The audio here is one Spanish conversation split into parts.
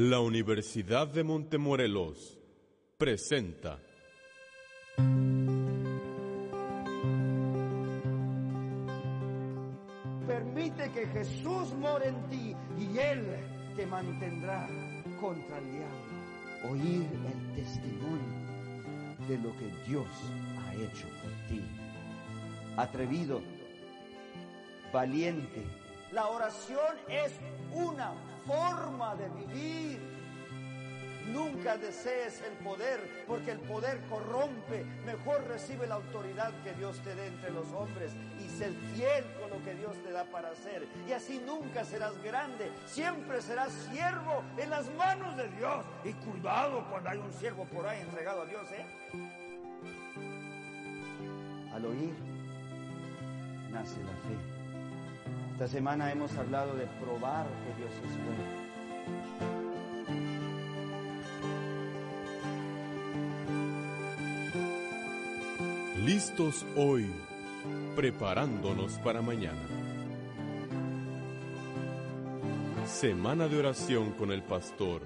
La Universidad de Montemorelos presenta Permite que Jesús more en ti y Él te mantendrá contra el diablo. Oír el testimonio de lo que Dios ha hecho por ti. Atrevido, valiente. La oración es una forma de vivir. Nunca desees el poder, porque el poder corrompe. Mejor recibe la autoridad que Dios te dé entre los hombres y sé fiel con lo que Dios te da para hacer. Y así nunca serás grande, siempre serás siervo en las manos de Dios. Y cuidado cuando hay un siervo por ahí entregado a Dios, ¿eh? Al oír, nace la fe. Esta semana hemos hablado de probar que Dios es bueno. Listos hoy, preparándonos para mañana. Semana de oración con el pastor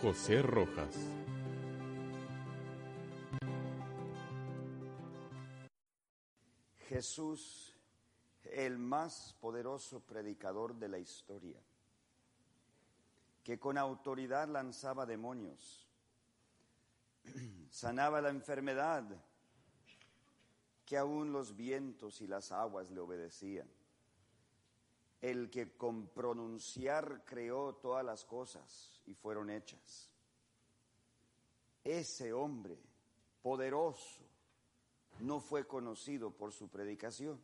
José Rojas. Jesús, más poderoso predicador de la historia, que con autoridad lanzaba demonios, sanaba la enfermedad, que aún los vientos y las aguas le obedecían. El que con pronunciar creó todas las cosas y fueron hechas. Ese hombre poderoso no fue conocido por su predicación.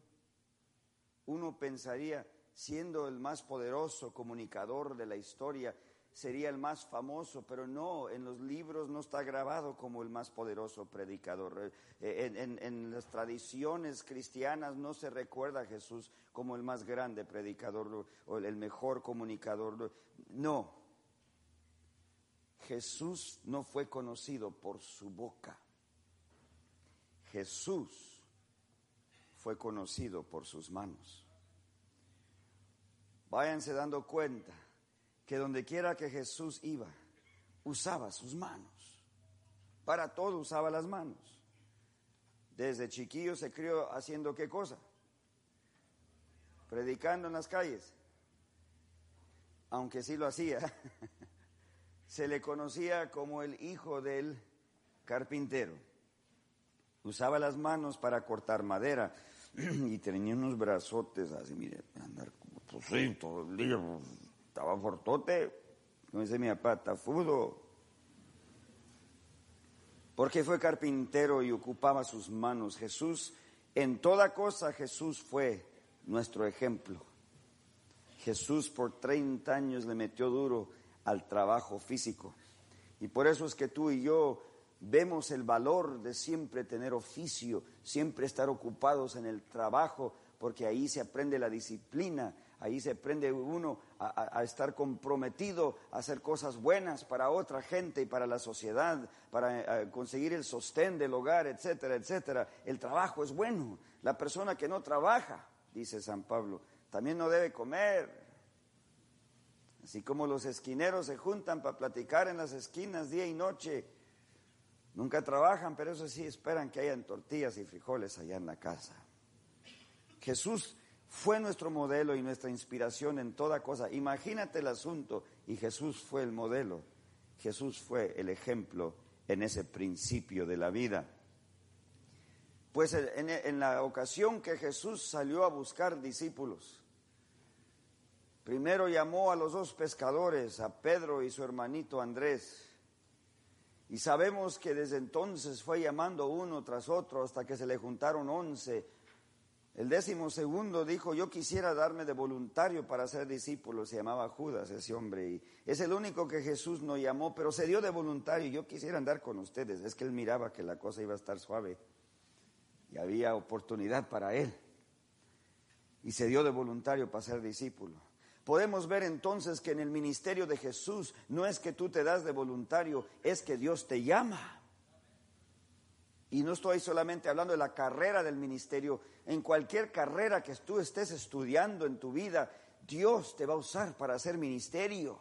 Uno pensaría, siendo el más poderoso comunicador de la historia, sería el más famoso, pero no, en los libros no está grabado como el más poderoso predicador. Eh, En, en, las tradiciones cristianas no se recuerda a Jesús como el más grande predicador o el mejor comunicador. No, Jesús no fue conocido por su boca. Jesús fue conocido por sus manos. Váyanse dando cuenta que donde quiera que Jesús iba, usaba sus manos. Para todo usaba las manos. Desde chiquillo se crió haciendo qué cosa? Predicando en las calles. Aunque sí lo hacía. se le conocía como el hijo del carpintero. Usaba las manos para cortar madera y tenía unos brazotes así, mire, andar pues sí, todo el día, pues, estaba fortote, como dice mi papá, tafudo. Porque fue carpintero y ocupaba sus manos. Jesús, en toda cosa Jesús fue nuestro ejemplo. Jesús por 30 años le metió duro al trabajo físico. Y por eso es que tú y yo vemos el valor de siempre tener oficio, siempre estar ocupados en el trabajo, porque ahí se aprende la disciplina, ahí se aprende uno a, estar comprometido a hacer cosas buenas para otra gente y para la sociedad, para a, conseguir el sostén del hogar, etcétera, etcétera. El trabajo es bueno. La persona que no trabaja, dice San Pablo, también no debe comer. Así como los esquineros se juntan para platicar en las esquinas día y noche, nunca trabajan, pero eso sí esperan que hayan tortillas y frijoles allá en la casa. Jesús fue nuestro modelo y nuestra inspiración en toda cosa. Imagínate el asunto y Jesús fue el modelo. Jesús fue el ejemplo en ese principio de la vida. Pues en, en, la ocasión que Jesús salió a buscar discípulos, primero llamó a los dos pescadores, a Pedro y su hermanito Andrés. Y sabemos que desde entonces fue llamando uno tras otro hasta que se le juntaron once. El décimo segundo dijo, yo quisiera darme de voluntario para ser discípulo, se llamaba Judas ese hombre, y es el único que Jesús no llamó, pero se dio de voluntario, yo quisiera andar con ustedes, es que él miraba que la cosa iba a estar suave y había oportunidad para él, y se dio de voluntario para ser discípulo. Podemos ver entonces que en el ministerio de Jesús no es que tú te das de voluntario, es que Dios te llama. Y no estoy solamente hablando de la carrera del ministerio, en cualquier carrera que tú estés estudiando en tu vida, Dios te va a usar para hacer ministerio.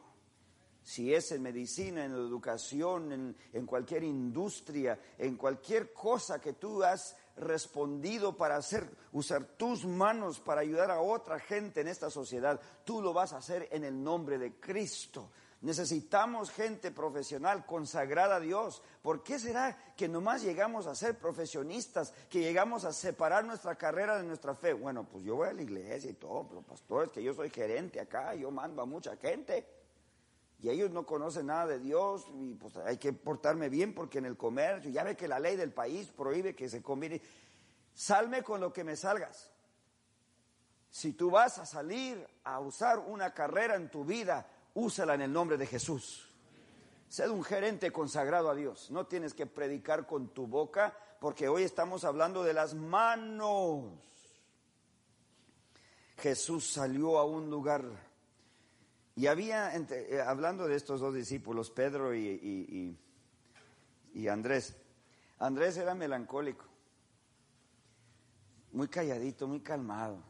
si es en medicina, en educación, en, cualquier industria, en cualquier cosa que tú has respondido para hacer, usar tus manos para ayudar a otra gente en esta sociedad, tú lo vas a hacer en el nombre de Cristo. Necesitamos gente profesional consagrada a Dios. ¿Por qué será que nomás llegamos a ser profesionistas, que llegamos a separar nuestra carrera de nuestra fe? Bueno, pues yo voy a la iglesia y todo, pero pastor, es que yo soy gerente acá, yo mando a mucha gente. Y ellos no conocen nada de Dios y pues hay que portarme bien porque en el comercio, ya ve que la ley del país prohíbe que se combine. Salme con lo que me salgas. Si tú vas a salir a usar una carrera en tu vida, úsala en el nombre de Jesús. Sed un gerente consagrado a Dios. No tienes que predicar con tu boca porque hoy estamos hablando de las manos. Jesús salió a un lugar y había, eh, hablando de estos dos discípulos, Pedro y, y, Andrés, Andrés era melancólico, muy calladito, muy calmado.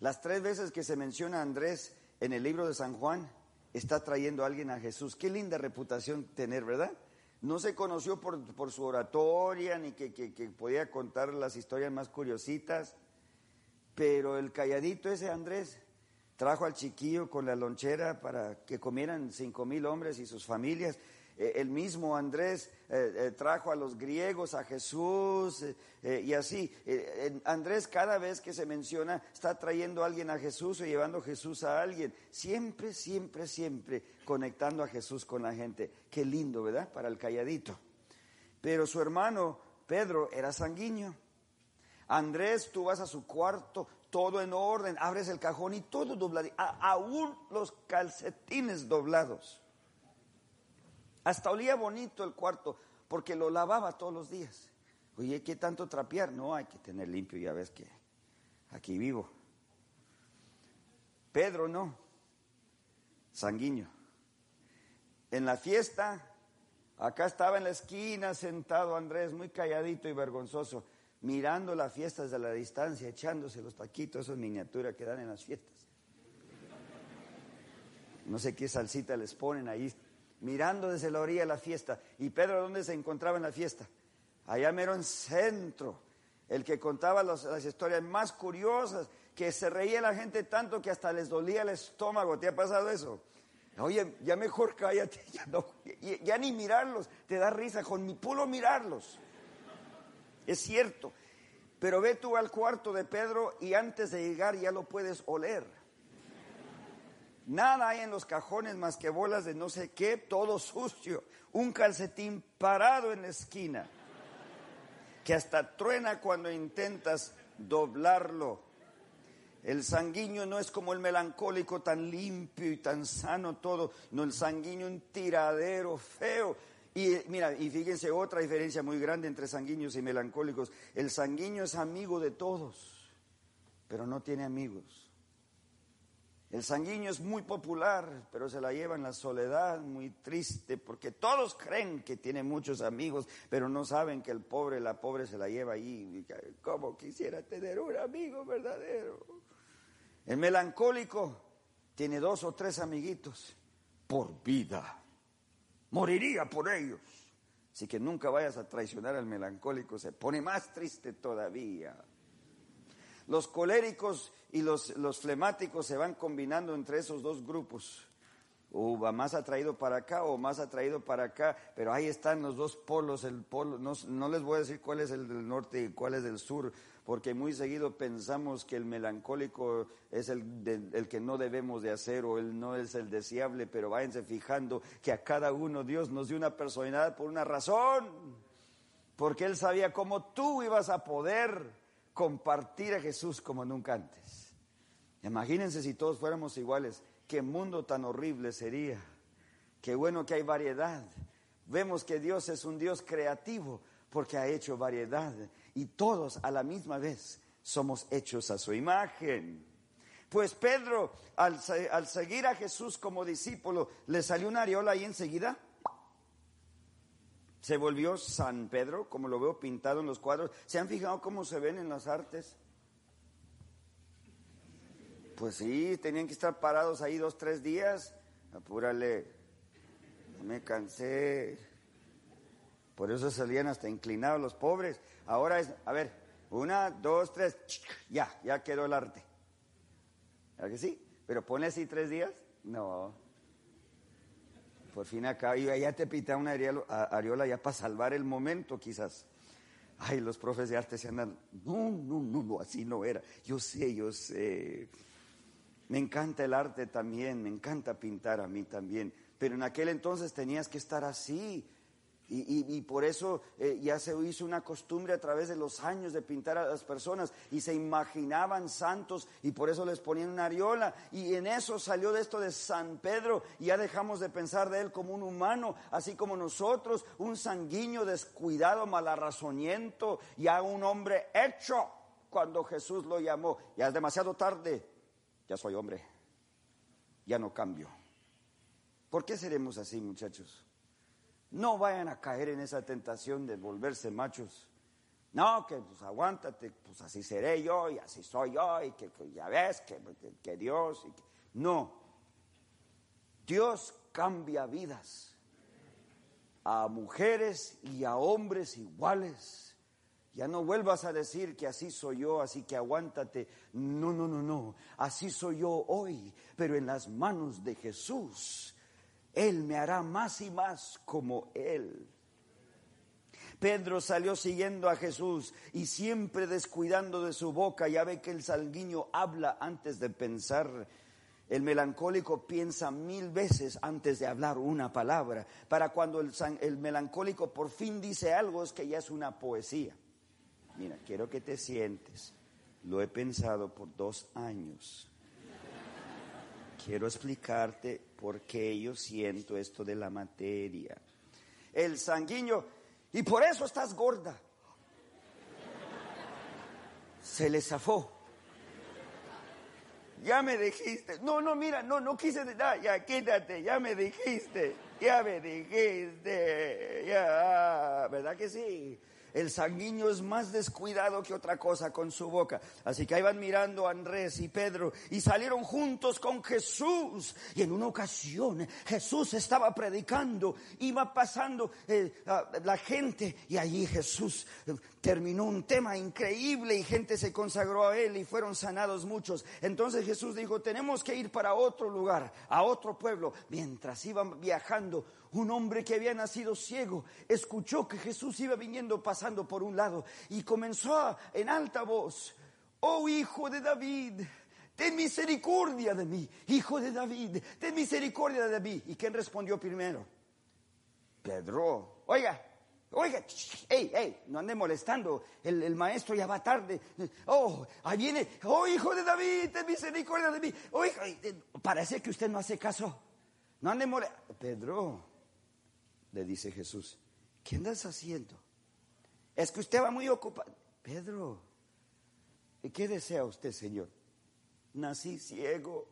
Las tres veces que se menciona a Andrés en el libro de San Juan, está trayendo a alguien a Jesús. Qué linda reputación tener, ¿verdad? No se conoció por, por su oratoria, ni que, que, que podía contar las historias más curiositas, pero el calladito ese Andrés trajo al chiquillo con la lonchera para que comieran cinco mil hombres y sus familias. Eh, el mismo Andrés eh, eh, trajo a los griegos a Jesús y así. Andrés cada vez que se menciona está trayendo a alguien a Jesús o llevando Jesús a alguien. Siempre, siempre, siempre conectando a Jesús con la gente. Qué lindo, ¿verdad? Para el calladito. Pero su hermano Pedro era sanguíneo. Andrés, tú vas a su cuarto, todo en orden, abres el cajón y todo doblado, aún los calcetines doblados. Hasta olía bonito el cuarto, porque lo lavaba todos los días. Oye, ¿qué tanto trapear? No, hay que tener limpio, ya ves que aquí vivo. Pedro no, sanguíneo. En la fiesta, acá estaba en la esquina sentado Andrés, muy calladito y vergonzoso mirando la fiesta desde la distancia, echándose los taquitos, esas miniaturas que dan en las fiestas. No sé qué salsita les ponen ahí, mirando desde la orilla de la fiesta. ¿Y Pedro dónde se encontraba en la fiesta? Allá mero en centro, el que contaba las historias más curiosas, que se reía la gente tanto que hasta les dolía el estómago. ¿Te ha pasado eso? Oye, ya mejor cállate, ya, ni mirarlos, te da risa con mi puro mirarlos. Es cierto. Pero ve tú al cuarto de Pedro y antes de llegar ya lo puedes oler. Nada hay en los cajones más que bolas de no sé qué, todo sucio. Un calcetín parado en la esquina, que hasta truena cuando intentas doblarlo. El sanguíneo no es como el melancólico tan limpio y tan sano todo, no el sanguíneo un tiradero feo y mira, y fíjense otra diferencia muy grande entre sanguíneos y melancólicos. El sanguíneo es amigo de todos, pero no tiene amigos. El sanguíneo es muy popular, pero se la lleva en la soledad, muy triste, porque todos creen que tiene muchos amigos, pero no saben que el pobre, la pobre se la lleva ahí. Como quisiera tener un amigo verdadero. El melancólico tiene dos o tres amiguitos por vida moriría por ellos. Así que nunca vayas a traicionar al melancólico, se pone más triste todavía. Los coléricos y los, los flemáticos se van combinando entre esos dos grupos. O va más atraído para acá o más atraído para acá, pero ahí están los dos polos, el polo, no, no les voy a decir cuál es el del norte y cuál es del sur, porque muy seguido pensamos que el melancólico es el, el, que no debemos de hacer o él no es el deseable, pero váyanse fijando que a cada uno Dios nos dio una personalidad por una razón, porque Él sabía cómo tú ibas a poder compartir a Jesús como nunca antes. Imagínense si todos fuéramos iguales, qué mundo tan horrible sería. Qué bueno que hay variedad. Vemos que Dios es un Dios creativo porque ha hecho variedad y todos a la misma vez somos hechos a su imagen. Pues Pedro, al, seguir a Jesús como discípulo, le salió una areola ahí enseguida. Se volvió San Pedro, como lo veo pintado en los cuadros. ¿Se han fijado cómo se ven en las artes? Pues sí, tenían que estar parados ahí dos, tres días. Apúrale. Me cansé. Por eso salían hasta inclinados los pobres. Ahora es, a ver, una, dos, tres, ya, ya quedó el arte. ¿Verdad que sí? Pero pone así tres días, no. Por fin acá, y ya te pita una areola ya para salvar el momento quizás. Ay, los profes de arte se andan, no, no, no, no, así no era. Yo sé, yo sé. Me encanta el arte también, me encanta pintar a mí también. Pero en aquel entonces tenías que estar así. Y, por eso eh, ya se hizo una costumbre a través de los años de pintar a las personas y se imaginaban santos y por eso les ponían una areola. Y en eso salió de esto de San Pedro y ya dejamos de pensar de él como un humano, así como nosotros, un sanguíneo descuidado, malarrazoniento, ya un hombre hecho cuando Jesús lo llamó. Ya es demasiado tarde, ya soy hombre, ya no cambio. ¿Por qué seremos así, muchachos? No vayan a caer en esa tentación de volverse machos. No, que pues aguántate, pues así seré yo y así soy yo y que, ya ves que, que, Dios. Y No, Dios cambia vidas a mujeres y a hombres iguales. Ya no vuelvas a decir que así soy yo, así que aguántate. No, no, no, no. Así soy yo hoy, pero en las manos de Jesús. Él me hará más y más como Él. Pedro salió siguiendo a Jesús y siempre descuidando de su boca. Ya ve que el salguiño habla antes de pensar. El melancólico piensa mil veces antes de hablar una palabra. Para cuando el, el melancólico por fin dice algo es que ya es una poesía. Mira, quiero que te sientes. Lo he pensado por dos años quiero explicarte por qué yo siento esto de la materia. El sanguíneo, y por eso estás gorda. Se le zafó. Ya me dijiste. No, no, mira, no, no quise. ya, quítate, ya me dijiste. Ya me dijiste. Ya, ¿verdad que sí? El sanguíneo es más descuidado que otra cosa con su boca. Así que ahí van mirando a Andrés y Pedro y salieron juntos con Jesús. Y en una ocasión Jesús estaba predicando, iba pasando eh, la gente y allí Jesús eh, terminó un tema increíble y gente se consagró a él y fueron sanados muchos. Entonces Jesús dijo, tenemos que ir para otro lugar, a otro pueblo. Mientras iban viajando, un hombre que había nacido ciego escuchó que Jesús iba viniendo pasando por un lado y comenzó en alta voz, oh hijo de David, ten misericordia de mí, hijo de David, ten misericordia de mí. ¿Y quién respondió primero? Pedro, oiga, Oiga, hey, hey, no ande molestando. El, maestro ya va tarde. Oh, ahí viene. Oh, hijo de David, ten misericordia de mí. Oiga, parece que usted no hace caso. No ande molestando. Pedro, le dice Jesús, ¿qué andas haciendo? Es que usted va muy ocupado. Pedro, ¿y qué desea usted, Señor? Nací ciego.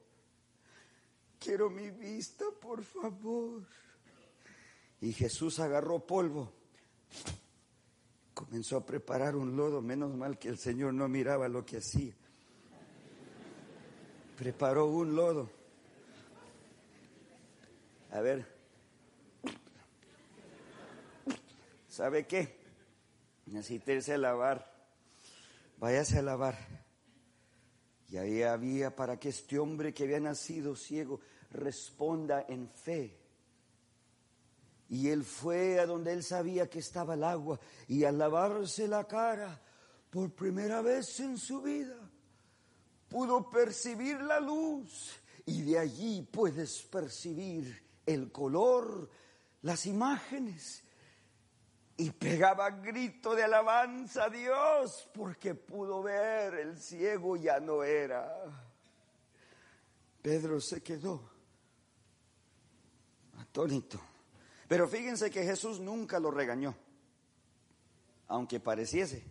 Quiero mi vista, por favor. Y Jesús agarró polvo. Comenzó a preparar un lodo. Menos mal que el Señor no miraba lo que hacía. Preparó un lodo. A ver, ¿Sabe qué? Necesita irse a lavar. Váyase a lavar. Y ahí había para que este hombre que había nacido ciego responda en fe. Y él fue a donde él sabía que estaba el agua y al lavarse la cara por primera vez en su vida pudo percibir la luz y de allí puedes percibir el color, las imágenes y pegaba grito de alabanza a Dios porque pudo ver, el ciego ya no era. Pedro se quedó atónito. Pero fíjense que Jesús nunca lo regañó, aunque pareciese.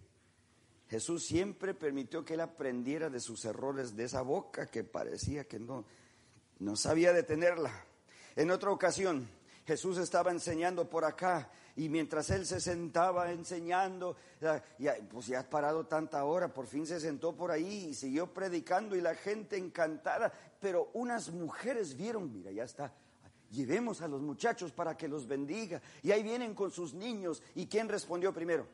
Jesús siempre permitió que él aprendiera de sus errores, de esa boca que parecía que no, no sabía detenerla. En otra ocasión, Jesús estaba enseñando por acá y mientras él se sentaba enseñando, ya, pues ya ha parado tanta hora, por fin se sentó por ahí y siguió predicando y la gente encantada, pero unas mujeres vieron, mira, ya está, llevemos a los muchachos para que los bendiga. Y ahí vienen con sus niños. ¿Y quién respondió primero?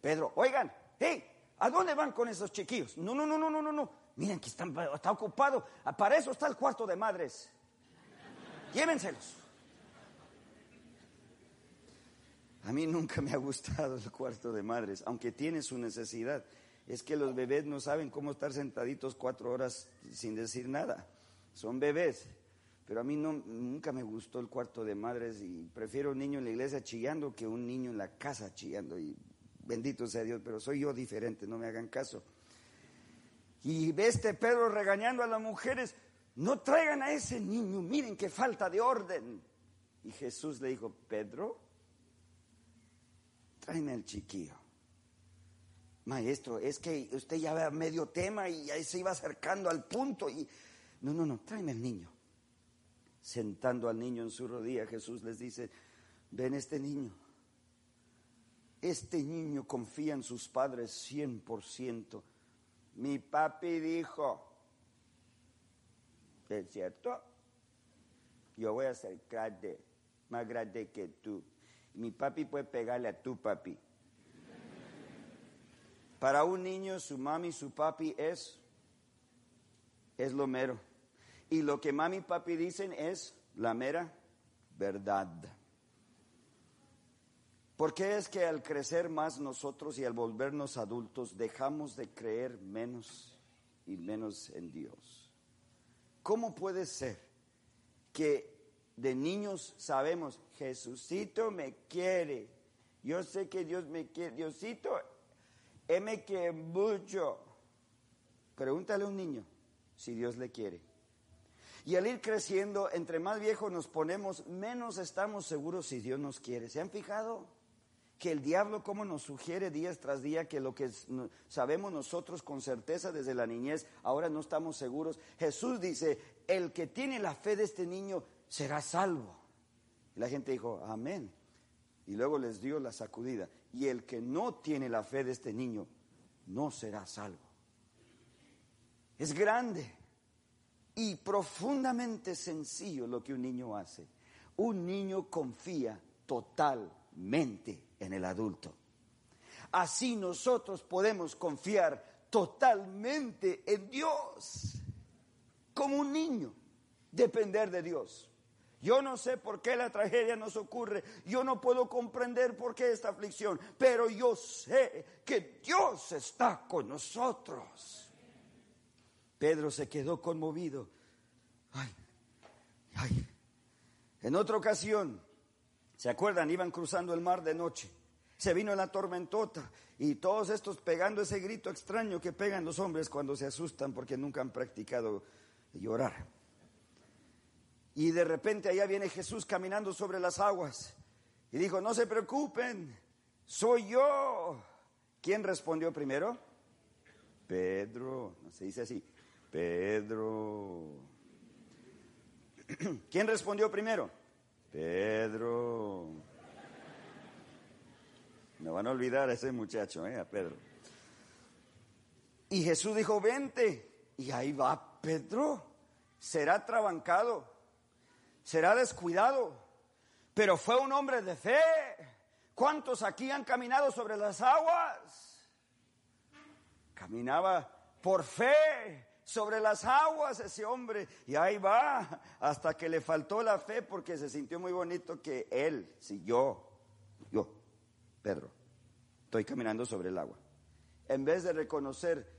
Pedro, oigan, hey, ¿a dónde van con esos chiquillos? No, no, no, no, no, no, no. Miren que están, está ocupado. Para eso está el cuarto de madres. Llévenselos. A mí nunca me ha gustado el cuarto de madres, aunque tiene su necesidad. Es que los bebés no saben cómo estar sentaditos cuatro horas sin decir nada. Son bebés. Pero a mí no, nunca me gustó el cuarto de madres y prefiero un niño en la iglesia chillando que un niño en la casa chillando. Y bendito sea Dios, pero soy yo diferente, no me hagan caso. Y ve este Pedro regañando a las mujeres, no traigan a ese niño, miren qué falta de orden. Y Jesús le dijo, Pedro, tráeme al chiquillo. Maestro, es que usted ya ve medio tema y ahí se iba acercando al punto y no, no, no, tráeme al niño. Sentando al niño en su rodilla, Jesús les dice, ven este niño. Este niño confía en sus padres 100%. Mi papi dijo, ¿es cierto? Yo voy a ser grande, más grande que tú. Mi papi puede pegarle a tu papi. Para un niño, su mami su papi es, es lo mero. Y lo que mami y papi dicen es la mera verdad. ¿Por qué es que al crecer más nosotros y al volvernos adultos dejamos de creer menos y menos en Dios? ¿Cómo puede ser que de niños sabemos, Jesucito me quiere, yo sé que Dios me quiere, Diosito, Él me quiere mucho? Pregúntale a un niño si Dios le quiere. Y al ir creciendo, entre más viejos nos ponemos, menos estamos seguros si Dios nos quiere. ¿Se han fijado? Que el diablo como nos sugiere día tras día que lo que sabemos nosotros con certeza desde la niñez, ahora no estamos seguros. Jesús dice, el que tiene la fe de este niño será salvo. Y la gente dijo, amén. Y luego les dio la sacudida. Y el que no tiene la fe de este niño no será salvo. Es grande y profundamente sencillo lo que un niño hace. Un niño confía totalmente en el adulto. Así nosotros podemos confiar totalmente en Dios, como un niño, depender de Dios. Yo no sé por qué la tragedia nos ocurre, yo no puedo comprender por qué esta aflicción, pero yo sé que Dios está con nosotros. Pedro se quedó conmovido. Ay, ay. En otra ocasión, ¿se acuerdan? Iban cruzando el mar de noche. Se vino la tormentota y todos estos pegando ese grito extraño que pegan los hombres cuando se asustan porque nunca han practicado llorar. Y de repente allá viene Jesús caminando sobre las aguas y dijo, no se preocupen, soy yo. ¿Quién respondió primero? Pedro, no se dice así, Pedro. ¿Quién respondió primero? Pedro. No van a olvidar a ese muchacho, ¿eh? a Pedro. Y Jesús dijo, vente. Y ahí va Pedro. Será trabancado, será descuidado, pero fue un hombre de fe. ¿Cuántos aquí han caminado sobre las aguas? Caminaba por fe, sobre las aguas ese hombre. Y ahí va, hasta que le faltó la fe porque se sintió muy bonito que él, si yo, yo, Pedro, estoy caminando sobre el agua. En vez de reconocer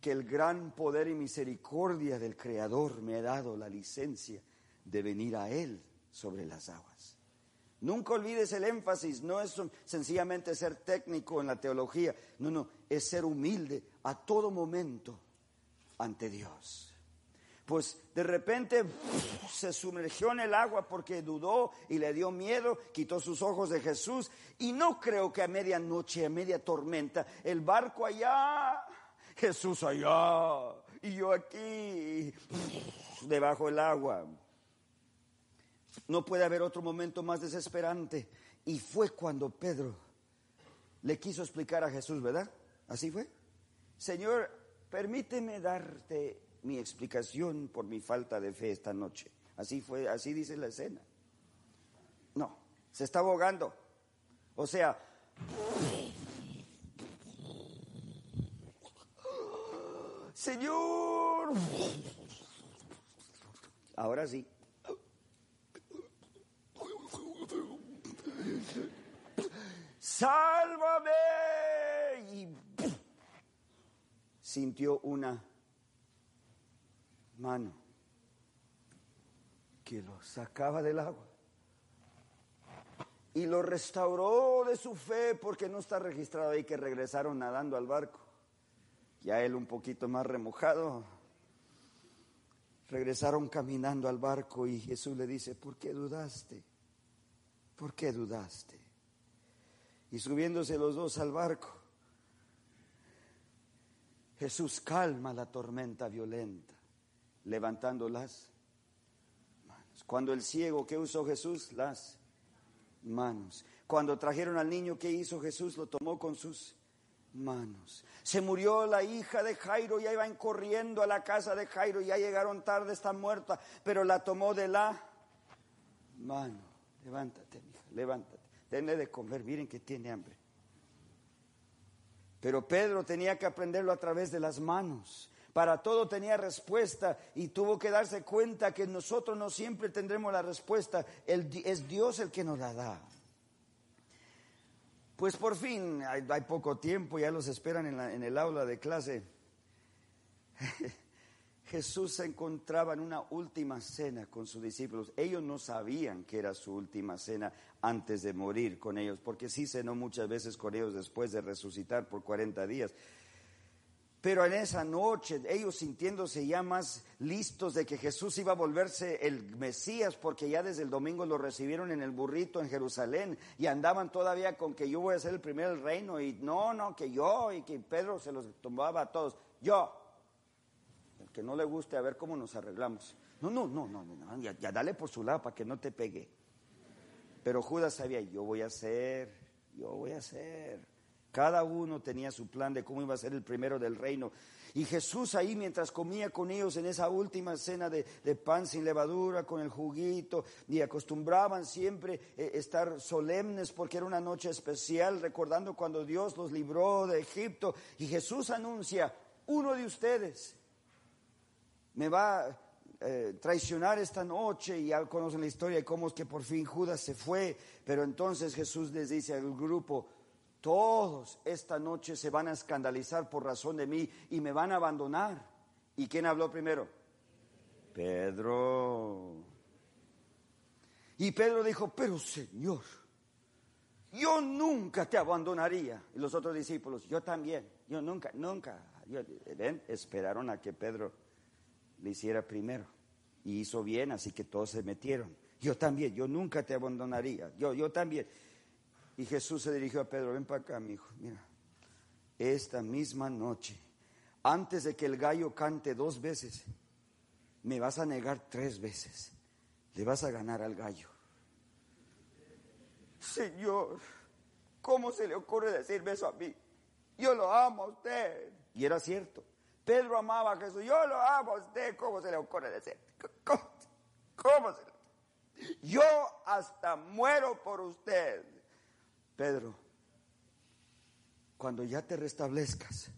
que el gran poder y misericordia del Creador me ha dado la licencia de venir a Él sobre las aguas. Nunca olvides el énfasis, no es sencillamente ser técnico en la teología, no, no, es ser humilde a todo momento ante Dios. Pues de repente se sumergió en el agua porque dudó y le dio miedo, quitó sus ojos de Jesús y no creo que a medianoche, a media tormenta, el barco allá, Jesús allá y yo aquí, debajo del agua. No puede haber otro momento más desesperante. Y fue cuando Pedro le quiso explicar a Jesús, ¿verdad? Así fue. Señor, permíteme darte mi explicación por mi falta de fe esta noche. Así fue, así dice la escena. No, se está ahogando. O sea, Señor. Ahora sí. Sálvame. Y sintió una mano que lo sacaba del agua y lo restauró de su fe porque no está registrado ahí que regresaron nadando al barco. Ya él un poquito más remojado. Regresaron caminando al barco y Jesús le dice, ¿por qué dudaste? ¿Por qué dudaste? Y subiéndose los dos al barco, Jesús calma la tormenta violenta, levantando las manos. Cuando el ciego, ¿qué usó Jesús? Las manos. Cuando trajeron al niño, ¿qué hizo Jesús? Lo tomó con sus manos. Se murió la hija de Jairo, ya iban corriendo a la casa de Jairo, ya llegaron tarde, está muerta, pero la tomó de la mano. Levántate, levántate. Denle de comer, miren que tiene hambre. Pero Pedro tenía que aprenderlo a través de las manos. Para todo tenía respuesta y tuvo que darse cuenta que nosotros no siempre tendremos la respuesta. es Dios el que nos la da. Pues por fin, hay, poco tiempo, ya los esperan en, en el aula de clase. Jesús se encontraba en una última cena con sus discípulos. Ellos no sabían que era su última cena antes de morir con ellos, porque sí cenó muchas veces con ellos después de resucitar por 40 días. Pero en esa noche, ellos sintiéndose ya más listos de que Jesús iba a volverse el Mesías, porque ya desde el domingo lo recibieron en el burrito en Jerusalén y andaban todavía con que yo voy a ser el primer del reino y no, no, que yo y que Pedro se los tomaba a todos. Yo, que no le guste, a ver cómo nos arreglamos. No, no, no, no, no ya, ya dale por su lado para que no te pegue. Pero Judas sabía, yo voy a ser, yo voy a ser. Cada uno tenía su plan de cómo iba a ser el primero del reino. Y Jesús ahí mientras comía con ellos en esa última cena de, pan sin levadura, con el juguito, y acostumbraban siempre eh, estar solemnes porque era una noche especial, recordando cuando Dios los libró de Egipto. Y Jesús anuncia, uno de ustedes me va a eh, traicionar esta noche, y ya conocen la historia de cómo es que por fin Judas se fue, pero entonces Jesús les dice al grupo, todos esta noche se van a escandalizar por razón de mí y me van a abandonar. ¿Y quién habló primero? Pedro. Y Pedro dijo, pero Señor, yo nunca te abandonaría. Y los otros discípulos, yo también, yo nunca, nunca. ¿Ven? Esperaron a que Pedro le hiciera primero. Y hizo bien, así que todos se metieron. Yo también, yo nunca te abandonaría. Yo, yo también. Y Jesús se dirigió a Pedro, ven para acá, mi hijo, mira, esta misma noche, antes de que el gallo cante dos veces, me vas a negar tres veces, le vas a ganar al gallo. Señor, ¿cómo se le ocurre decirme eso a mí? Yo lo amo a usted. Y era cierto. Pedro amaba a Jesús. Yo lo amo a usted. ¿Cómo se le ocurre decir? ¿Cómo, cómo se le... Yo hasta muero por usted. Pedro, cuando ya te restablezcas,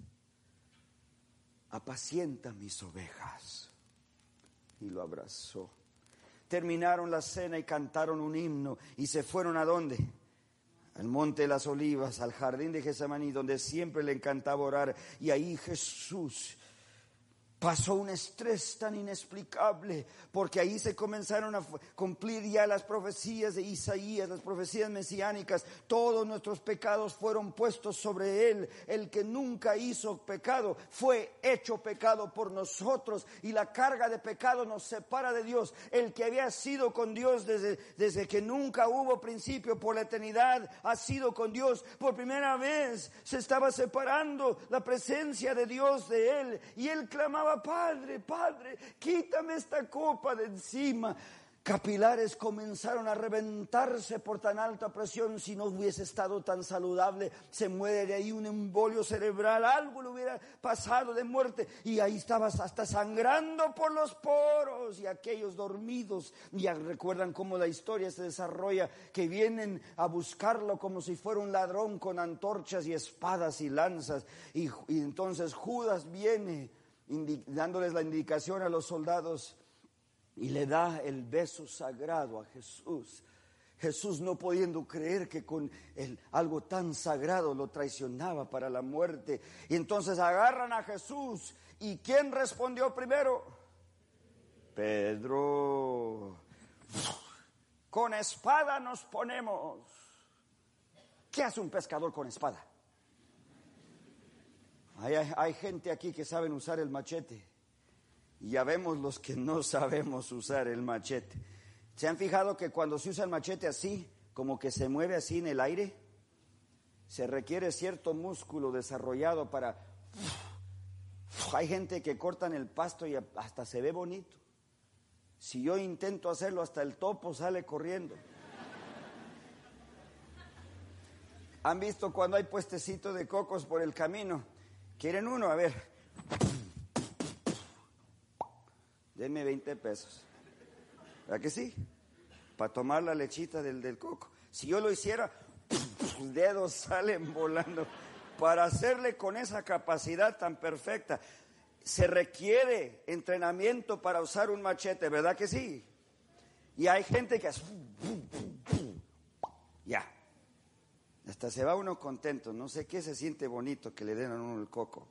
apacienta mis ovejas. Y lo abrazó. Terminaron la cena y cantaron un himno y se fueron a dónde? Al monte de las olivas, al jardín de Getsemaní, donde siempre le encantaba orar. Y ahí Jesús pasó un estrés tan inexplicable, porque ahí se comenzaron a cumplir ya las profecías de Isaías, las profecías mesiánicas. Todos nuestros pecados fueron puestos sobre él. El que nunca hizo pecado fue hecho pecado por nosotros y la carga de pecado nos separa de Dios. El que había sido con Dios desde, desde que nunca hubo principio por la eternidad, ha sido con Dios. Por primera vez se estaba separando la presencia de Dios de él y él clamaba Padre, Padre, quítame esta copa de encima. capilares comenzaron a reventarse por tan alta presión. Si no hubiese estado tan saludable, se muere de ahí un embolio cerebral, algo le hubiera pasado de muerte. Y ahí estabas hasta sangrando por los poros y aquellos dormidos. Ya recuerdan cómo la historia se desarrolla, que vienen a buscarlo como si fuera un ladrón con antorchas y espadas y lanzas. Y, y entonces Judas viene dándoles la indicación a los soldados y le da el beso sagrado a Jesús. Jesús no pudiendo creer que con algo tan sagrado lo traicionaba para la muerte. Y entonces agarran a Jesús. ¿Y quién respondió primero? Pedro. Con espada nos ponemos. ¿Qué hace un pescador con espada? Hay, gente aquí que saben usar el machete. Y ya vemos los que no sabemos usar el machete. ¿Se han fijado que cuando se usa el machete así, como que se mueve así en el aire? Se requiere cierto músculo desarrollado para... Hay gente que cortan el pasto y hasta se ve bonito. Si yo intento hacerlo, hasta el topo sale corriendo. ¿Han visto cuando hay puestecito de cocos por el camino? ¿Quieren uno? A ver. Deme 20 pesos. ¿Verdad que sí? Para tomar la lechita del, del coco. Si yo lo hiciera, dedos salen volando. Para hacerle con esa capacidad tan perfecta, se requiere entrenamiento para usar un machete, ¿verdad que sí? Y hay gente que hace... Ya. Hasta se va uno contento. No sé qué se siente bonito que le den a uno el coco.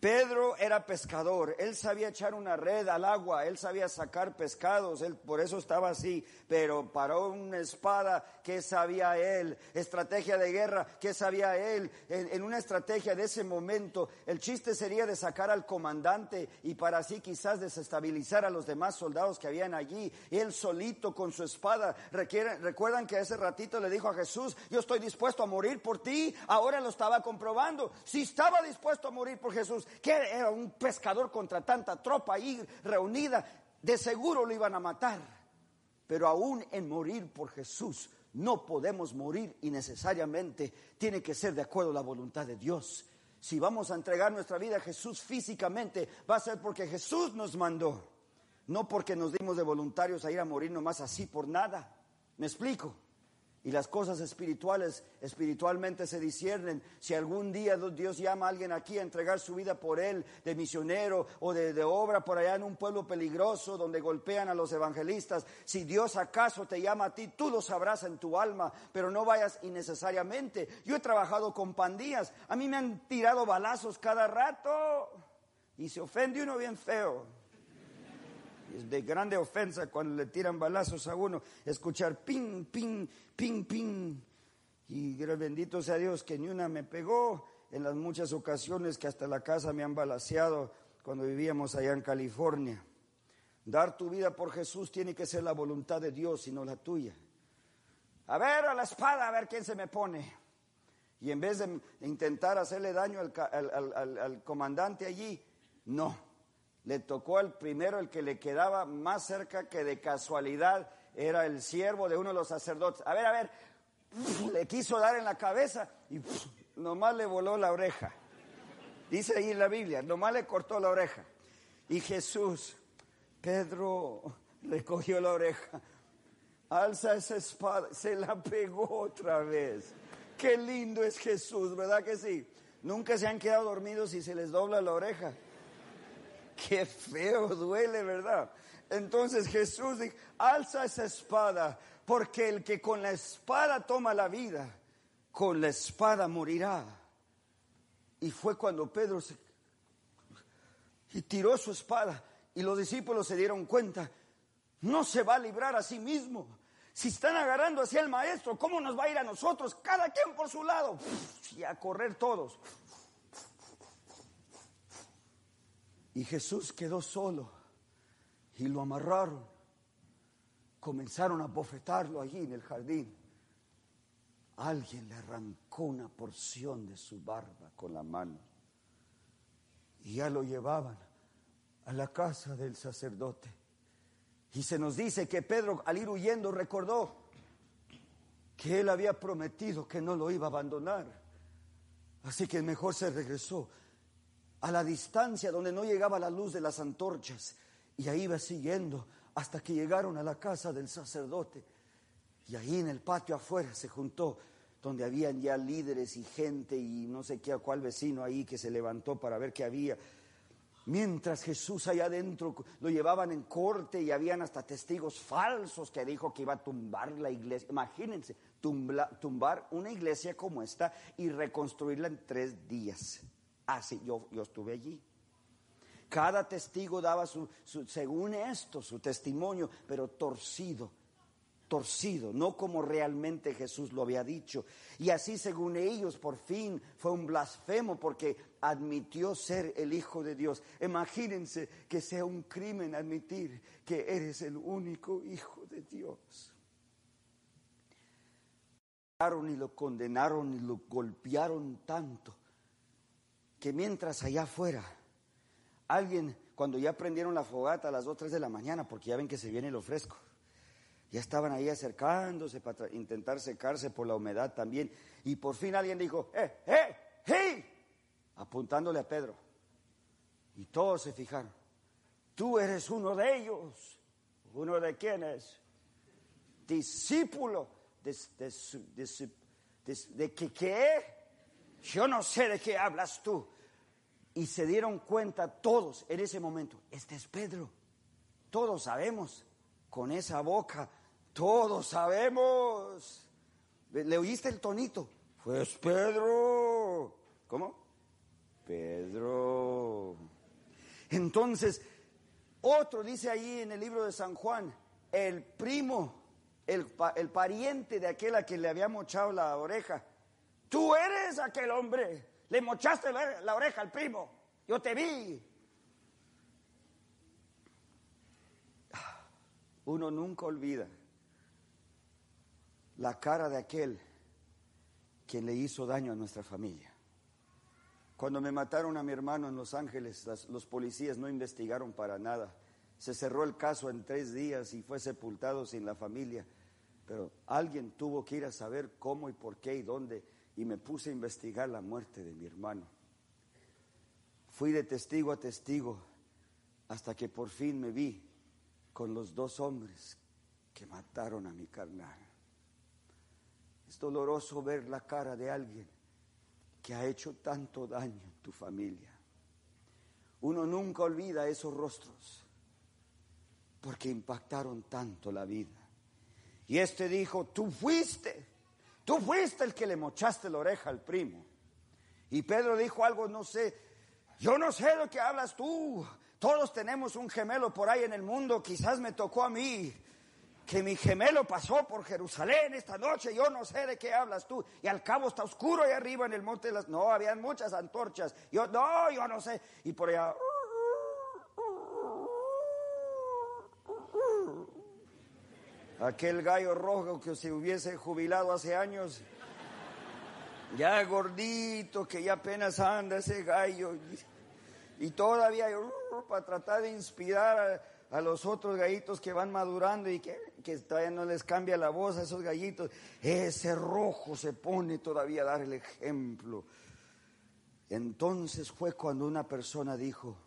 Pedro era pescador, él sabía echar una red al agua, él sabía sacar pescados, él por eso estaba así, pero paró una espada, ¿qué sabía él? Estrategia de guerra, ¿qué sabía él? En, una estrategia de ese momento, el chiste sería de sacar al comandante y para así quizás desestabilizar a los demás soldados que habían allí. Él solito con su espada, recuerdan que ese ratito le dijo a Jesús, yo estoy dispuesto a morir por ti, ahora lo estaba comprobando, si estaba dispuesto a morir por Jesús, que era un pescador contra tanta tropa ahí reunida, de seguro lo iban a matar. Pero aún en morir por Jesús no podemos morir innecesariamente, tiene que ser de acuerdo a la voluntad de Dios. Si vamos a entregar nuestra vida a Jesús físicamente, va a ser porque Jesús nos mandó, no porque nos dimos de voluntarios a ir a morir nomás así por nada. ¿Me explico? Y las cosas espirituales, espiritualmente se disciernen. Si algún día Dios llama a alguien aquí a entregar su vida por él, de misionero o de, obra por allá en un pueblo peligroso donde golpean a los evangelistas, si Dios acaso te llama a ti, tú lo sabrás en tu alma, pero no vayas innecesariamente. Yo he trabajado con pandillas, a mí me han tirado balazos cada rato y se ofende uno bien feo. Es de grande ofensa cuando le tiran balazos a uno, escuchar ping, ping, ping, ping. Y bendito sea Dios que ni una me pegó en las muchas ocasiones que hasta la casa me han balaseado cuando vivíamos allá en California. Dar tu vida por Jesús tiene que ser la voluntad de Dios y no la tuya. A ver, a la espada, a ver quién se me pone. Y en vez de intentar hacerle daño al, al comandante allí, no le tocó al primero, el que le quedaba más cerca que de casualidad era el siervo de uno de los sacerdotes. A ver, a ver, le quiso dar en la cabeza y nomás le voló la oreja. Dice ahí en la Biblia, nomás le cortó la oreja. Y Jesús, Pedro recogió la oreja, alza esa espada, se la pegó otra vez. Qué lindo es Jesús, ¿verdad que sí? Nunca se han quedado dormidos y se les dobla la oreja. Qué feo duele, ¿verdad? Entonces Jesús dijo, alza esa espada, porque el que con la espada toma la vida, con la espada morirá. Y fue cuando Pedro se, tiró su espada y los discípulos se dieron cuenta, no se va a librar a sí mismo. Si están agarrando hacia el maestro, ¿cómo nos va a ir a nosotros? Cada quien por su lado. Y a correr todos. Y Jesús quedó solo y lo amarraron. Comenzaron a bofetarlo allí en el jardín. Alguien le arrancó una porción de su barba con la mano. Y ya lo llevaban a la casa del sacerdote. Y se nos dice que Pedro al ir huyendo recordó que él había prometido que no lo iba a abandonar. Así que mejor se regresó a la distancia donde no llegaba la luz de las antorchas. Y ahí iba siguiendo hasta que llegaron a la casa del sacerdote. Y ahí en el patio afuera se juntó, donde habían ya líderes y gente y no sé qué cuál vecino ahí que se levantó para ver qué había. Mientras Jesús allá adentro lo llevaban en corte y habían hasta testigos falsos que dijo que iba a tumbar la iglesia. Imagínense, tumbar una iglesia como esta y reconstruirla en tres días. Así, yo, yo estuve allí. Cada testigo daba su, según esto, su testimonio, pero torcido, torcido, no como realmente Jesús lo había dicho. Y así, según ellos, por fin fue un blasfemo porque admitió ser el Hijo de Dios. Imagínense que sea un crimen admitir que eres el único Hijo de Dios. Y lo condenaron y lo golpearon tanto que mientras allá afuera alguien, cuando ya prendieron la fogata a las 2, 3 de la mañana, porque ya ven que se viene lo fresco, ya estaban ahí acercándose para intentar secarse por la humedad también. Y por fin alguien dijo, ¡eh, eh, hey! Apuntándole a Pedro. Y todos se fijaron. Tú eres uno de ellos. ¿Uno de quiénes? Discípulo. De, de, que, ¿Qué? Yo no sé de qué hablas tú. Y se dieron cuenta todos en ese momento. Este es Pedro. Todos sabemos. Con esa boca todos sabemos. ¿Le oíste el tonito? Pues Pedro. ¿Cómo? Pedro. Entonces, otro dice ahí en el libro de San Juan, el primo, el, pariente de aquel a quien le había mochado la oreja. Tú eres aquel hombre. Le mochaste la oreja al primo. Yo te vi. Uno nunca olvida la cara de aquel quien le hizo daño a nuestra familia. Cuando me mataron a mi hermano en Los Ángeles, los policías no investigaron para nada. Se cerró el caso en tres días y fue sepultado sin la familia. Pero alguien tuvo que ir a saber cómo y por qué y dónde y me puse a investigar la muerte de mi hermano. Fui de testigo a testigo hasta que por fin me vi con los dos hombres que mataron a mi carnal. Es doloroso ver la cara de alguien que ha hecho tanto daño en tu familia. Uno nunca olvida esos rostros porque impactaron tanto la vida. Y este dijo, tú fuiste, tú fuiste el que le mochaste la oreja al primo. Y Pedro dijo algo, no sé, yo no sé de qué hablas tú. Todos tenemos un gemelo por ahí en el mundo, quizás me tocó a mí que mi gemelo pasó por Jerusalén esta noche, yo no sé de qué hablas tú, y al cabo está oscuro ahí arriba en el monte de las... No, habían muchas antorchas, yo no, yo no sé, y por allá... Aquel gallo rojo que se hubiese jubilado hace años, ya gordito, que ya apenas anda ese gallo, y, todavía para tratar de inspirar... A, los otros gallitos que van madurando y que, todavía no les cambia la voz a esos gallitos. Ese rojo se pone todavía a dar el ejemplo. Entonces fue cuando una persona dijo,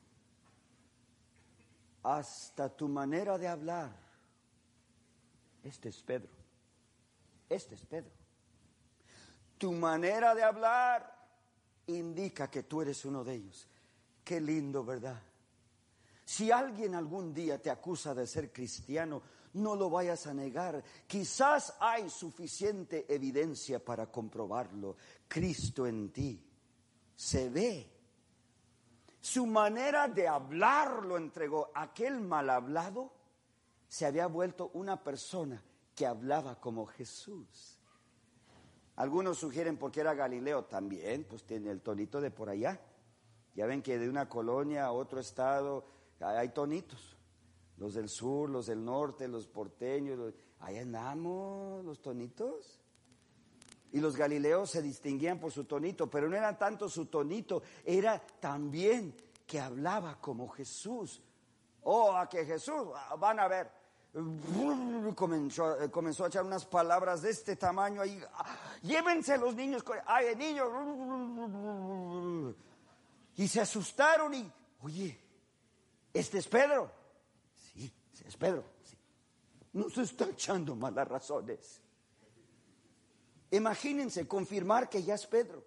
hasta tu manera de hablar, este es Pedro, este es Pedro. Tu manera de hablar indica que tú eres uno de ellos. Qué lindo, ¿verdad? Si alguien algún día te acusa de ser cristiano, no lo vayas a negar. Quizás hay suficiente evidencia para comprobarlo. Cristo en ti se ve. Su manera de hablar lo entregó. Aquel mal hablado se había vuelto una persona que hablaba como Jesús. Algunos sugieren porque era Galileo también, pues tiene el tonito de por allá. Ya ven que de una colonia a otro estado hay tonitos. Los del sur, los del norte, los porteños, ahí andamos, los tonitos. Y los galileos se distinguían por su tonito, pero no era tanto su tonito, era también que hablaba como Jesús. Oh, a que Jesús, van a ver, comenzó, comenzó a echar unas palabras de este tamaño ahí. Llévense los niños, ay, niños. Y se asustaron y, oye, este es Pedro. Sí, es Pedro. Sí. No se está echando malas razones. Imagínense confirmar que ya es Pedro.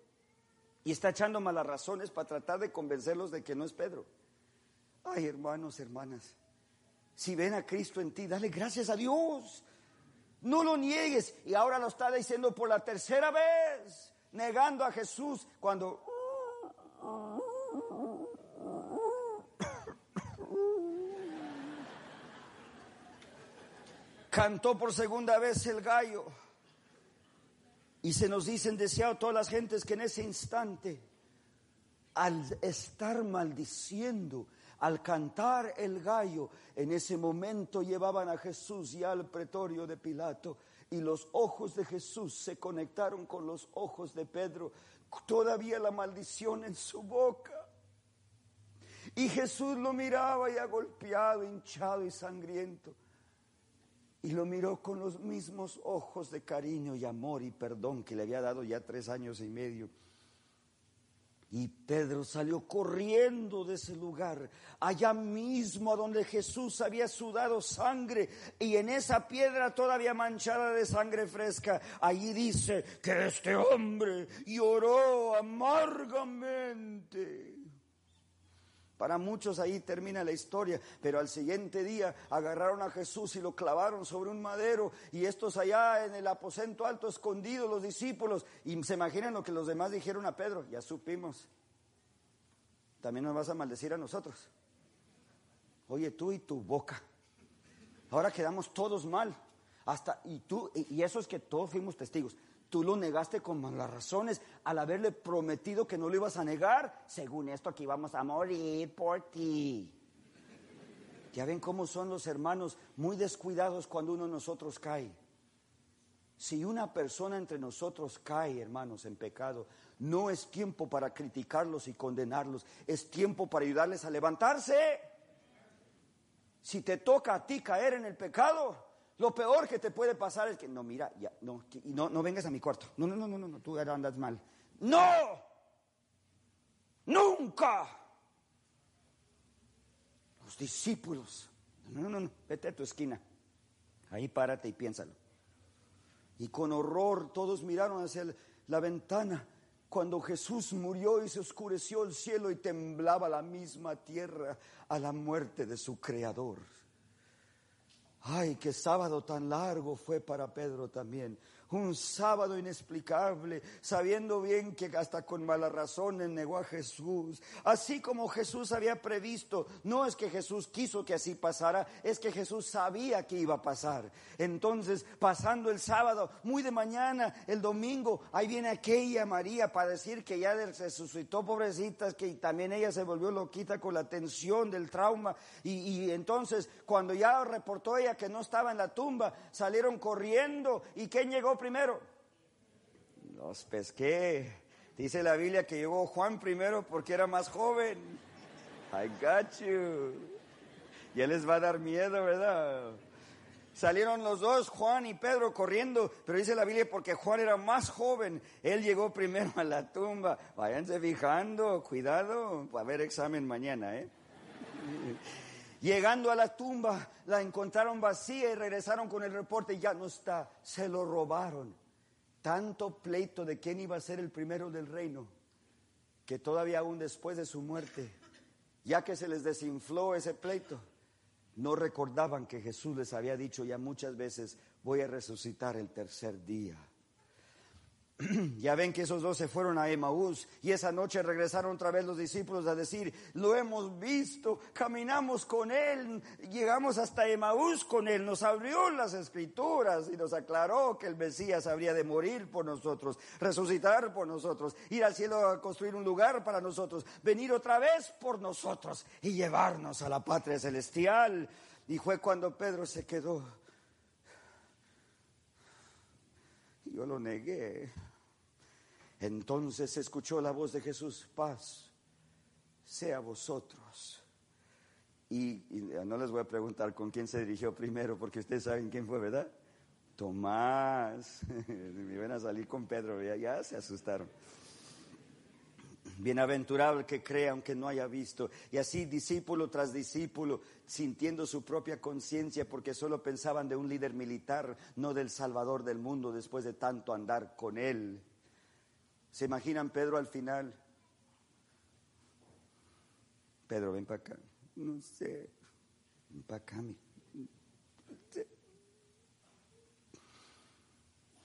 Y está echando malas razones para tratar de convencerlos de que no es Pedro. Ay, hermanos, hermanas, si ven a Cristo en ti, dale gracias a Dios. No lo niegues. Y ahora lo está diciendo por la tercera vez, negando a Jesús cuando... Cantó por segunda vez el gallo. Y se nos dicen deseado todas las gentes que en ese instante, al estar maldiciendo, al cantar el gallo, en ese momento llevaban a Jesús ya al pretorio de Pilato y los ojos de Jesús se conectaron con los ojos de Pedro, todavía la maldición en su boca. Y Jesús lo miraba ya golpeado, hinchado y sangriento. Y lo miró con los mismos ojos de cariño y amor y perdón que le había dado ya tres años y medio. Y Pedro salió corriendo de ese lugar, allá mismo donde Jesús había sudado sangre y en esa piedra todavía manchada de sangre fresca, allí dice que este hombre lloró amargamente. Para muchos ahí termina la historia, pero al siguiente día agarraron a Jesús y lo clavaron sobre un madero y estos allá en el aposento alto escondidos, los discípulos, y se imaginan lo que los demás dijeron a Pedro, ya supimos, también nos vas a maldecir a nosotros. Oye, tú y tu boca. Ahora quedamos todos mal. Hasta, y tú, y eso es que todos fuimos testigos. Tú lo negaste con malas razones al haberle prometido que no lo ibas a negar. Según esto, aquí vamos a morir por ti. Ya ven cómo son los hermanos muy descuidados cuando uno de nosotros cae. Si una persona entre nosotros cae, hermanos, en pecado, no es tiempo para criticarlos y condenarlos, es tiempo para ayudarles a levantarse. Si te toca a ti caer en el pecado, lo peor que te puede pasar es que, no, mira, ya, no, no, no vengas a mi cuarto. No, no, no, no, no, tú andas mal. No, nunca. Los discípulos, no, no, no, no, vete a tu esquina. Ahí párate y piénsalo. Y con horror todos miraron hacia la ventana cuando Jesús murió y se oscureció el cielo y temblaba la misma tierra a la muerte de su creador. Ay, qué sábado tan largo fue para Pedro también un sábado inexplicable, sabiendo bien que hasta con malas razones negó a Jesús. Así como Jesús había previsto, no es que Jesús quiso que así pasara, es que Jesús sabía que iba a pasar. Entonces, pasando el sábado, muy de mañana, el domingo, ahí viene aquella María para decir que ya se resucitó, pobrecita, que también ella se volvió loquita con la tensión del trauma. Y, y entonces, cuando ya reportó ella que no estaba en la tumba, salieron corriendo. ¿Y quién llegó primero? Los pesqué. Dice la Biblia que llegó Juan primero porque era más joven. I got you. Ya les va a dar miedo, ¿verdad? Salieron los dos, Juan y Pedro, corriendo, pero dice la Biblia porque Juan era más joven, él llegó primero a la tumba. Váyanse fijando, cuidado, va a haber examen mañana, ¿eh? Llegando a la tumba, la encontraron vacía y regresaron con el reporte, ya no está, se lo robaron. Tanto pleito de quién iba a ser el primero del reino, que todavía aún después de su muerte, ya que se les desinfló ese pleito, no recordaban que Jesús les había dicho ya muchas veces, voy a resucitar el tercer día. Ya ven que esos dos se fueron a Emaús y esa noche regresaron otra vez los discípulos a decir, lo hemos visto, caminamos con él, llegamos hasta Emaús con él, nos abrió las escrituras y nos aclaró que el Mesías habría de morir por nosotros, resucitar por nosotros, ir al cielo a construir un lugar para nosotros, venir otra vez por nosotros y llevarnos a la patria celestial. Y fue cuando Pedro se quedó. Yo lo negué. Entonces escuchó la voz de Jesús, paz sea vosotros. Y, y no les voy a preguntar con quién se dirigió primero, porque ustedes saben quién fue, ¿verdad? Tomás. Me iban a salir con Pedro, ya, ya se asustaron. Bienaventurado el que crea aunque no haya visto. Y así discípulo tras discípulo, sintiendo su propia conciencia porque solo pensaban de un líder militar, no del Salvador del mundo después de tanto andar con él. ¿Se imaginan Pedro al final? Pedro, ven para acá. No sé. Ven para acá, mi.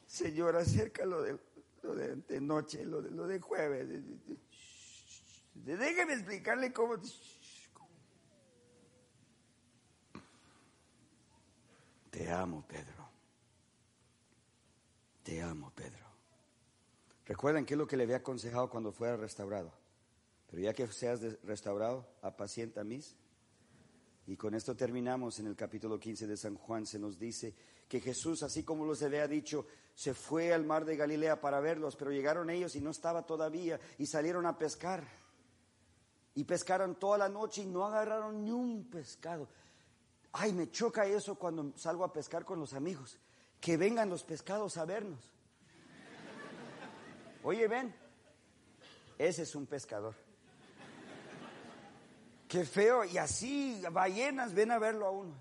Señor, acerca lo de, lo de noche, lo de, lo de jueves. Déjeme explicarle cómo. Te amo, Pedro. Te amo, Pedro. Recuerden qué es lo que le había aconsejado cuando fuera restaurado. Pero ya que seas restaurado, apacienta mis. Y con esto terminamos en el capítulo 15 de San Juan. Se nos dice que Jesús, así como los había dicho, se fue al mar de Galilea para verlos, pero llegaron ellos y no estaba todavía y salieron a pescar. Y pescaron toda la noche y no agarraron ni un pescado. Ay, me choca eso cuando salgo a pescar con los amigos. Que vengan los pescados a vernos. Oye, ven, ese es un pescador. Qué feo. Y así, ballenas, ven a verlo a uno.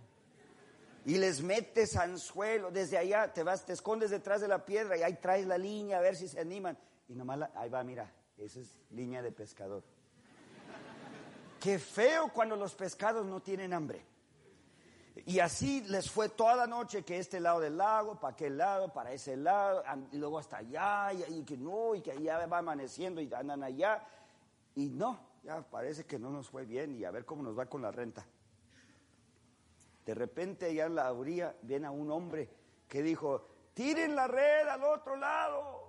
Y les metes anzuelo. Desde allá te vas, te escondes detrás de la piedra y ahí traes la línea a ver si se animan. Y nomás ahí va, mira, esa es línea de pescador. Qué feo cuando los pescados no tienen hambre. Y así les fue toda la noche que este lado del lago, para aquel lado, para ese lado, y luego hasta allá, y, que no, y que allá va amaneciendo y andan allá. Y no, ya parece que no nos fue bien y a ver cómo nos va con la renta. De repente allá en la orilla viene un hombre que dijo, tiren la red al otro lado.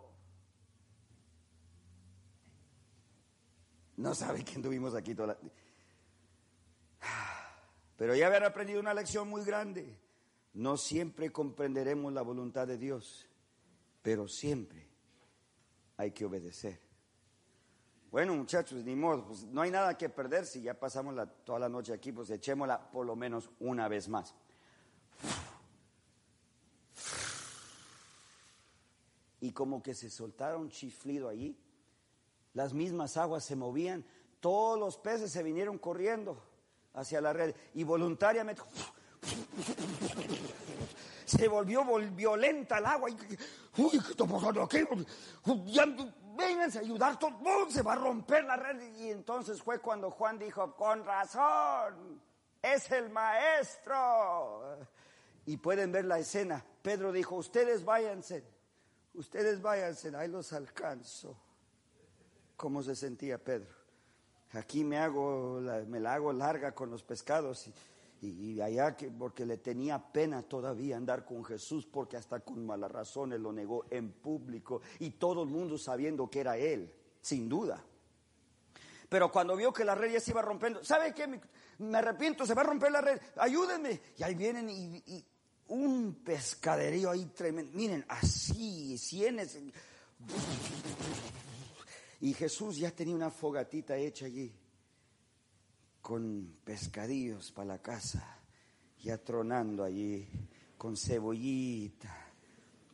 No sabe que tuvimos aquí toda la... Pero ya habían aprendido una lección muy grande. No siempre comprenderemos la voluntad de Dios, pero siempre hay que obedecer. Bueno, muchachos, ni modo, pues no hay nada que perder. Si ya pasamos toda la noche aquí, pues echémosla por lo menos una vez más. Y como que se soltaron un chiflido allí, las mismas aguas se movían, todos los peces se vinieron corriendo hacia la red y voluntariamente se volvió violenta el agua. Y, Uy, ¿qué está pasando aquí? vénganse a ayudar, todo, se va a romper la red. Y entonces fue cuando Juan dijo, con razón, es el maestro. Y pueden ver la escena. Pedro dijo, ustedes váyanse, ustedes váyanse, ahí los alcanzo. ¿Cómo se sentía Pedro? Aquí me hago, me la hago larga con los pescados y, allá que, porque le tenía pena todavía andar con Jesús porque hasta con malas razones lo negó en público y todo el mundo sabiendo que era él, sin duda. Pero cuando vio que la red ya se iba rompiendo, ¿sabe qué? Me, arrepiento, se va a romper la red, ayúdenme. Y ahí vienen y, un pescaderío ahí tremendo. Miren, así, cienes. Y Jesús ya tenía una fogatita hecha allí con pescadillos para la casa, ya tronando allí con cebollita,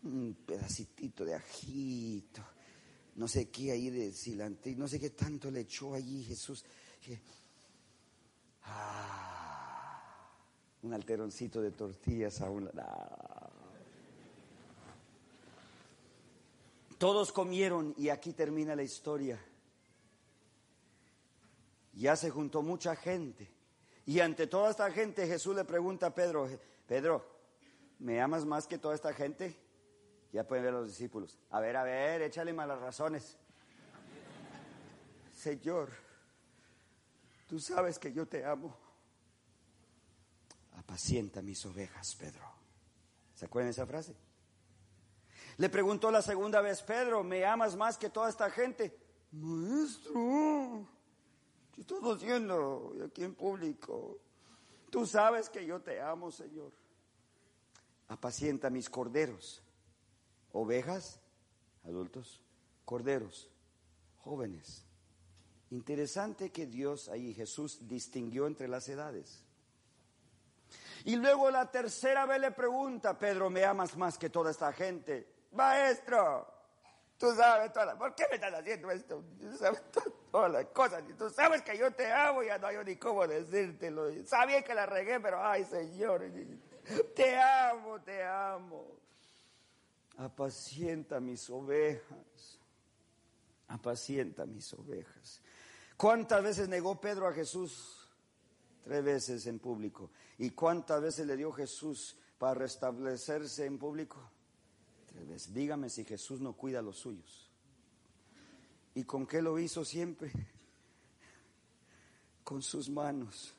un pedacitito de ajito, no sé qué ahí de cilantro, no sé qué tanto le echó allí Jesús. ah, un alteroncito de tortillas a un. Todos comieron y aquí termina la historia. Ya se juntó mucha gente. Y ante toda esta gente Jesús le pregunta a Pedro, Pedro, ¿me amas más que toda esta gente? Ya pueden ver los discípulos. A ver, a ver, échale malas razones. Señor, tú sabes que yo te amo. Apacienta mis ovejas, Pedro. ¿Se acuerdan de esa frase? Le preguntó la segunda vez, Pedro, ¿me amas más que toda esta gente? Maestro, ¿qué estás haciendo aquí en público? Tú sabes que yo te amo, Señor. Apacienta mis corderos, ovejas, adultos, corderos, jóvenes. Interesante que Dios ahí, Jesús, distinguió entre las edades. Y luego la tercera vez le pregunta, Pedro, ¿me amas más que toda esta gente? Maestro, tú sabes todas ¿por qué me estás haciendo esto? Tú sabes todas las cosas, y tú sabes que yo te amo, ya no hay ni cómo decírtelo. Sabía que la regué, pero ay Señor, te amo, te amo. Apacienta mis ovejas, apacienta mis ovejas. ¿Cuántas veces negó Pedro a Jesús? Tres veces en público. ¿Y cuántas veces le dio Jesús para restablecerse en público? Dígame si Jesús no cuida a los suyos. ¿Y con qué lo hizo siempre? Con sus manos.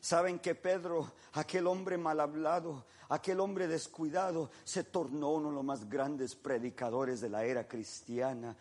Saben que Pedro, aquel hombre mal hablado, aquel hombre descuidado, se tornó uno de los más grandes predicadores de la era cristiana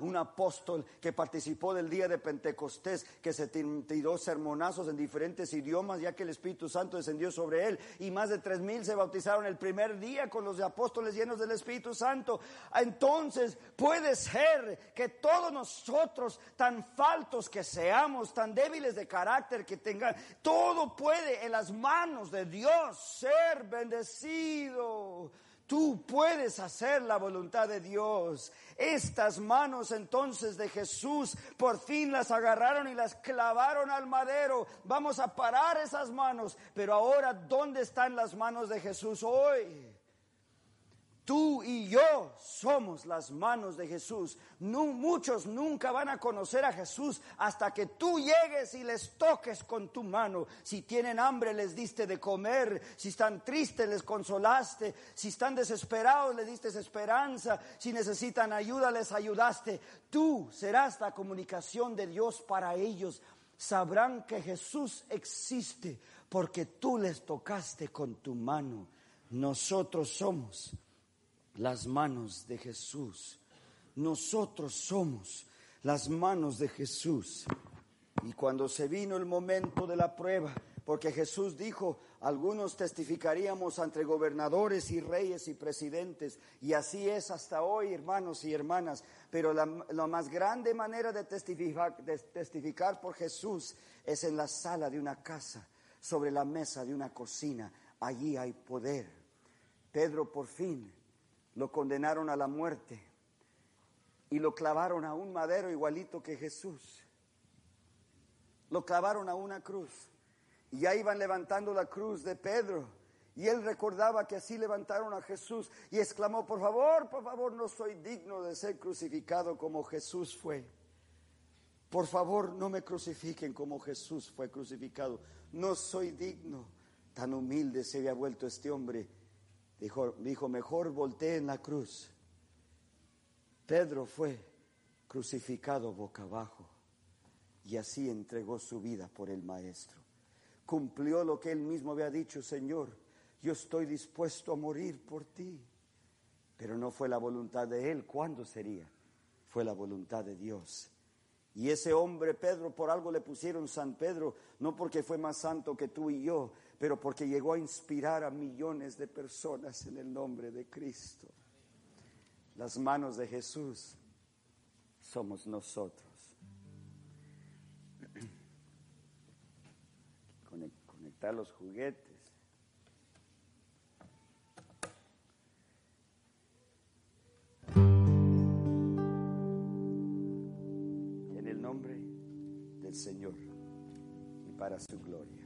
un apóstol que participó del día de Pentecostés, que se tiró sermonazos en diferentes idiomas, ya que el Espíritu Santo descendió sobre él, y más de tres mil se bautizaron el primer día con los apóstoles llenos del Espíritu Santo. Entonces puede ser que todos nosotros, tan faltos que seamos, tan débiles de carácter que tengan, todo puede en las manos de Dios ser bendecido. Tú puedes hacer la voluntad de Dios. Estas manos entonces de Jesús por fin las agarraron y las clavaron al madero. Vamos a parar esas manos. Pero ahora, ¿dónde están las manos de Jesús hoy? Tú y yo somos las manos de Jesús. muchos nunca van a conocer a Jesús hasta que tú llegues y les toques con tu mano. Si tienen hambre les diste de comer, si están tristes les consolaste, si están desesperados les diste esperanza, si necesitan ayuda les ayudaste. Tú serás la comunicación de Dios para ellos. Sabrán que Jesús existe porque tú les tocaste con tu mano. Nosotros somos las manos de Jesús. Nosotros somos las manos de Jesús. Y cuando se vino el momento de la prueba, porque Jesús dijo, algunos testificaríamos ante gobernadores y reyes y presidentes, y así es hasta hoy, hermanos y hermanas, pero la, más grande manera de testificar, de testificar por Jesús es en la sala de una casa, sobre la mesa de una cocina, allí hay poder. Pedro por fin lo condenaron a la muerte y lo clavaron a un madero igualito que Jesús. Lo clavaron a una cruz. Y ya iban levantando la cruz de Pedro. Y él recordaba que así levantaron a Jesús y exclamó, por favor, por favor, no soy digno de ser crucificado como Jesús fue. Por favor, no me crucifiquen como Jesús fue crucificado. No soy digno. Tan humilde se había vuelto este hombre Dijo, dijo, mejor volteé en la cruz. Pedro fue crucificado boca abajo y así entregó su vida por el Maestro. Cumplió lo que él mismo había dicho, Señor, yo estoy dispuesto a morir por ti. Pero no fue la voluntad de él, ¿cuándo sería? Fue la voluntad de Dios. Y ese hombre, Pedro, por algo le pusieron San Pedro, no porque fue más santo que tú y yo, pero porque llegó a inspirar a millones de personas en el nombre de Cristo. Las manos de Jesús somos nosotros. Conectar los juguetes. En el nombre del Señor y para su gloria.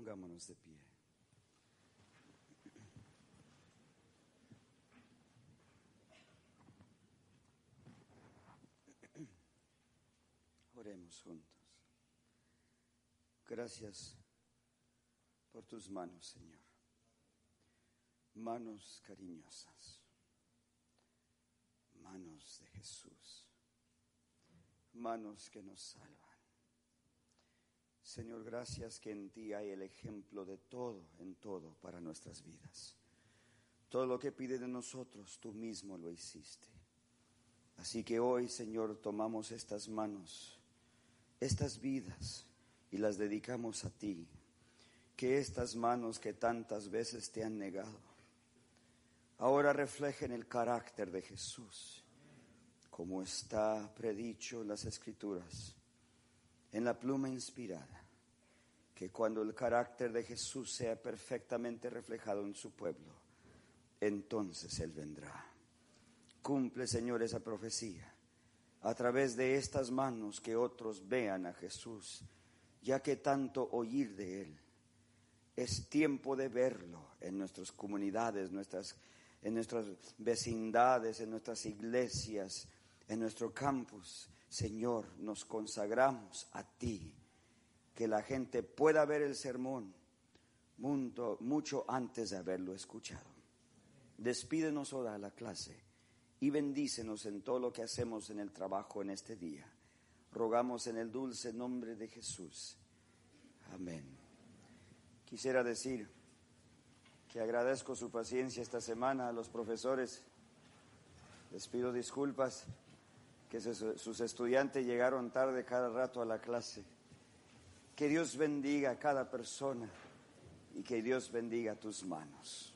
Pongámonos de pie. Oremos juntos. Gracias por tus manos, Señor. Manos cariñosas. Manos de Jesús. Manos que nos salvan. Señor, gracias que en ti hay el ejemplo de todo, en todo, para nuestras vidas. Todo lo que pide de nosotros, tú mismo lo hiciste. Así que hoy, Señor, tomamos estas manos, estas vidas, y las dedicamos a ti. Que estas manos que tantas veces te han negado, ahora reflejen el carácter de Jesús, como está predicho en las Escrituras, en la pluma inspirada, que cuando el carácter de Jesús sea perfectamente reflejado en su pueblo, entonces Él vendrá. Cumple, Señor, esa profecía a través de estas manos que otros vean a Jesús, ya que tanto oír de Él. Es tiempo de verlo en nuestras comunidades, nuestras, en nuestras vecindades, en nuestras iglesias, en nuestro campus. Señor, nos consagramos a ti, que la gente pueda ver el sermón mucho, mucho antes de haberlo escuchado. Despídenos ahora a la clase y bendícenos en todo lo que hacemos en el trabajo en este día. Rogamos en el dulce nombre de Jesús. Amén. Quisiera decir que agradezco su paciencia esta semana a los profesores. Les pido disculpas que sus estudiantes llegaron tarde cada rato a la clase. Que Dios bendiga a cada persona y que Dios bendiga tus manos.